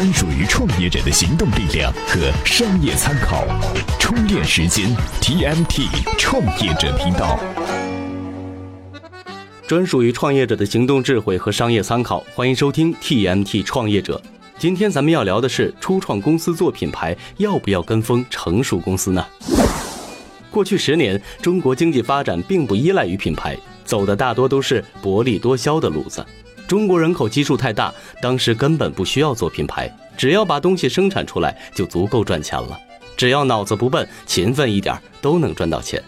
专属于创业者的行动力量和商业参考。充电时间 TMT 创业者频道，专属于创业者的行动智慧和商业参考。欢迎收听 TMT 创业者。今天咱们要聊的是初创公司做品牌要不要跟风成熟公司呢？过去十年，中国经济发展并不依赖于品牌，走的大多都是薄利多销的路子。中国人口基数太大，当时根本不需要做品牌，只要把东西生产出来就足够赚钱了。只要脑子不笨，勤奋一点，都能赚到钱。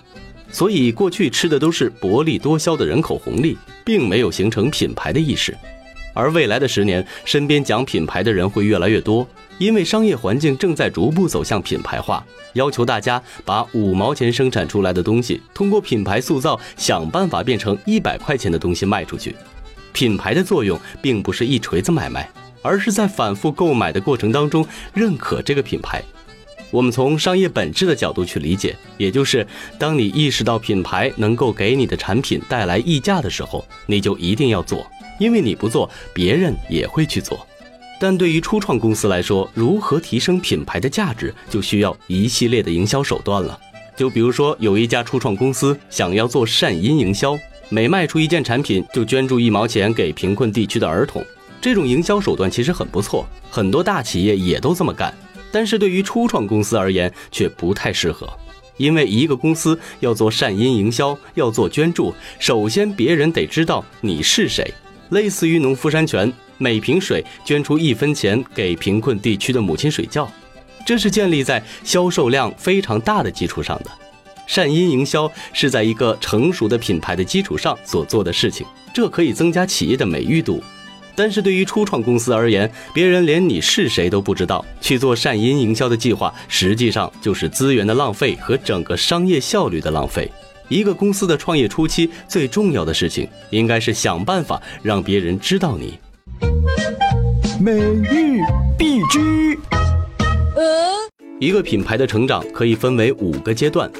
所以过去吃的都是薄利多销的人口红利，并没有形成品牌的意识。而未来的十年，身边讲品牌的人会越来越多，因为商业环境正在逐步走向品牌化，要求大家把五毛钱生产出来的东西，通过品牌塑造，想办法变成一百块钱的东西卖出去。品牌的作用并不是一锤子买卖，而是在反复购买的过程当中认可这个品牌。我们从商业本质的角度去理解，也就是当你意识到品牌能够给你的产品带来溢价的时候，你就一定要做，因为你不做，别人也会去做。但对于初创公司来说，如何提升品牌的价值，就需要一系列的营销手段了。就比如说，有一家初创公司想要做善因营销。每卖出一件产品，就捐助一毛钱给贫困地区的儿童。这种营销手段其实很不错，很多大企业也都这么干。但是对于初创公司而言，却不太适合。因为一个公司要做善因营销，要做捐助，首先别人得知道你是谁。类似于农夫山泉，每瓶水捐出一分钱给贫困地区的母亲水窖，这是建立在销售量非常大的基础上的。善因营销是在一个成熟的品牌的基础上所做的事情，这可以增加企业的美誉度。但是对于初创公司而言，别人连你是谁都不知道，去做善因营销的计划，实际上就是资源的浪费和整个商业效率的浪费。一个公司的创业初期，最重要的事情应该是想办法让别人知道你。美玉必知。一个品牌的成长可以分为五个阶段。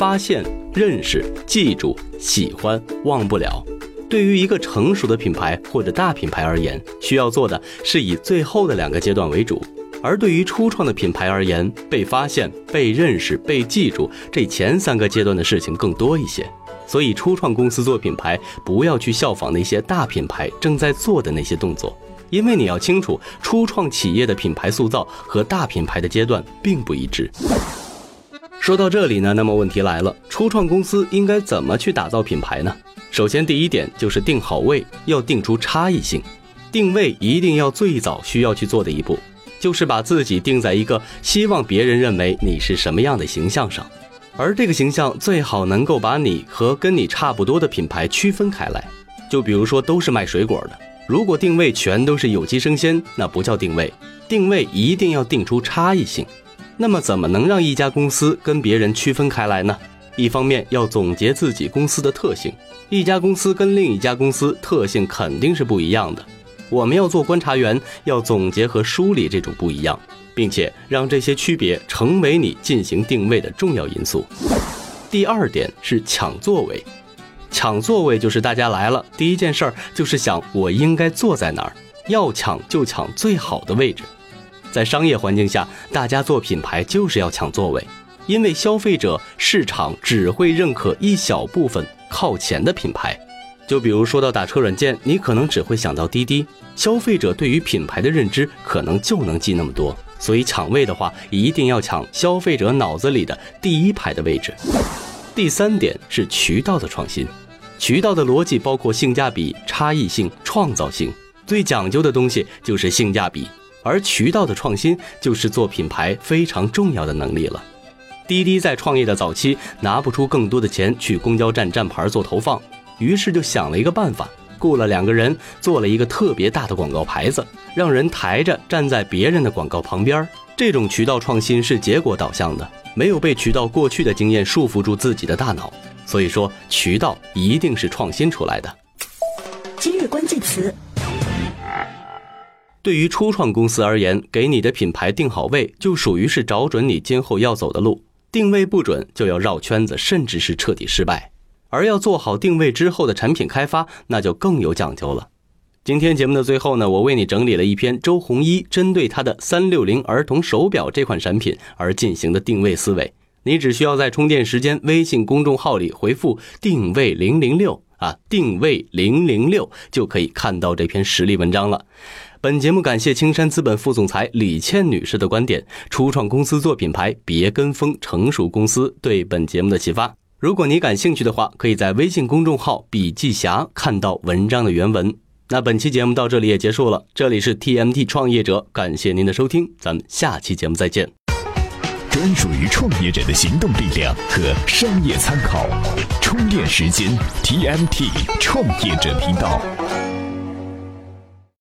发现、认识、记住、喜欢、忘不了。对于一个成熟的品牌或者大品牌而言，需要做的是以最后的两个阶段为主；而对于初创的品牌而言，被发现、被认识、被记住这前三个阶段的事情更多一些。所以，初创公司做品牌，不要去效仿那些大品牌正在做的那些动作，因为你要清楚，初创企业的品牌塑造和大品牌的阶段并不一致。说到这里呢，那么问题来了，初创公司应该怎么去打造品牌呢？首先，第一点就是定好位，要定出差异性。定位一定要最早需要去做的一步，就是把自己定在一个希望别人认为你是什么样的形象上，而这个形象最好能够把你和跟你差不多的品牌区分开来。就比如说都是卖水果的，如果定位全都是有机生鲜，那不叫定位。定位一定要定出差异性。那么，怎么能让一家公司跟别人区分开来呢？一方面要总结自己公司的特性，一家公司跟另一家公司特性肯定是不一样的。我们要做观察员，要总结和梳理这种不一样，并且让这些区别成为你进行定位的重要因素。第二点是抢座位，抢座位就是大家来了，第一件事儿就是想我应该坐在哪儿，要抢就抢最好的位置。在商业环境下，大家做品牌就是要抢座位，因为消费者市场只会认可一小部分靠前的品牌。就比如说到打车软件，你可能只会想到滴滴，消费者对于品牌的认知可能就能记那么多。所以抢位的话，一定要抢消费者脑子里的第一排的位置。第三点是渠道的创新，渠道的逻辑包括性价比、差异性、创造性，最讲究的东西就是性价比。而渠道的创新就是做品牌非常重要的能力了。滴滴在创业的早期拿不出更多的钱去公交站站牌做投放，于是就想了一个办法，雇了两个人做了一个特别大的广告牌子，让人抬着站在别人的广告旁边。这种渠道创新是结果导向的，没有被渠道过去的经验束缚住自己的大脑。所以说，渠道一定是创新出来的。今日关键词。对于初创公司而言，给你的品牌定好位，就属于是找准你今后要走的路。定位不准，就要绕圈子，甚至是彻底失败。而要做好定位之后的产品开发，那就更有讲究了。今天节目的最后呢，我为你整理了一篇周鸿祎针对他的三六零儿童手表这款产品而进行的定位思维。你只需要在充电时间微信公众号里回复“定位零零六”啊，定位零零六就可以看到这篇实例文章了。本节目感谢青山资本副总裁李倩女士的观点，初创公司做品牌，别跟风，成熟公司对本节目的启发。如果你感兴趣的话，可以在微信公众号“笔记侠”看到文章的原文。那本期节目到这里也结束了，这里是 TMT 创业者，感谢您的收听，咱们下期节目再见。专属于创业者的行动力量和商业参考，充电时间 TMT 创业者频道。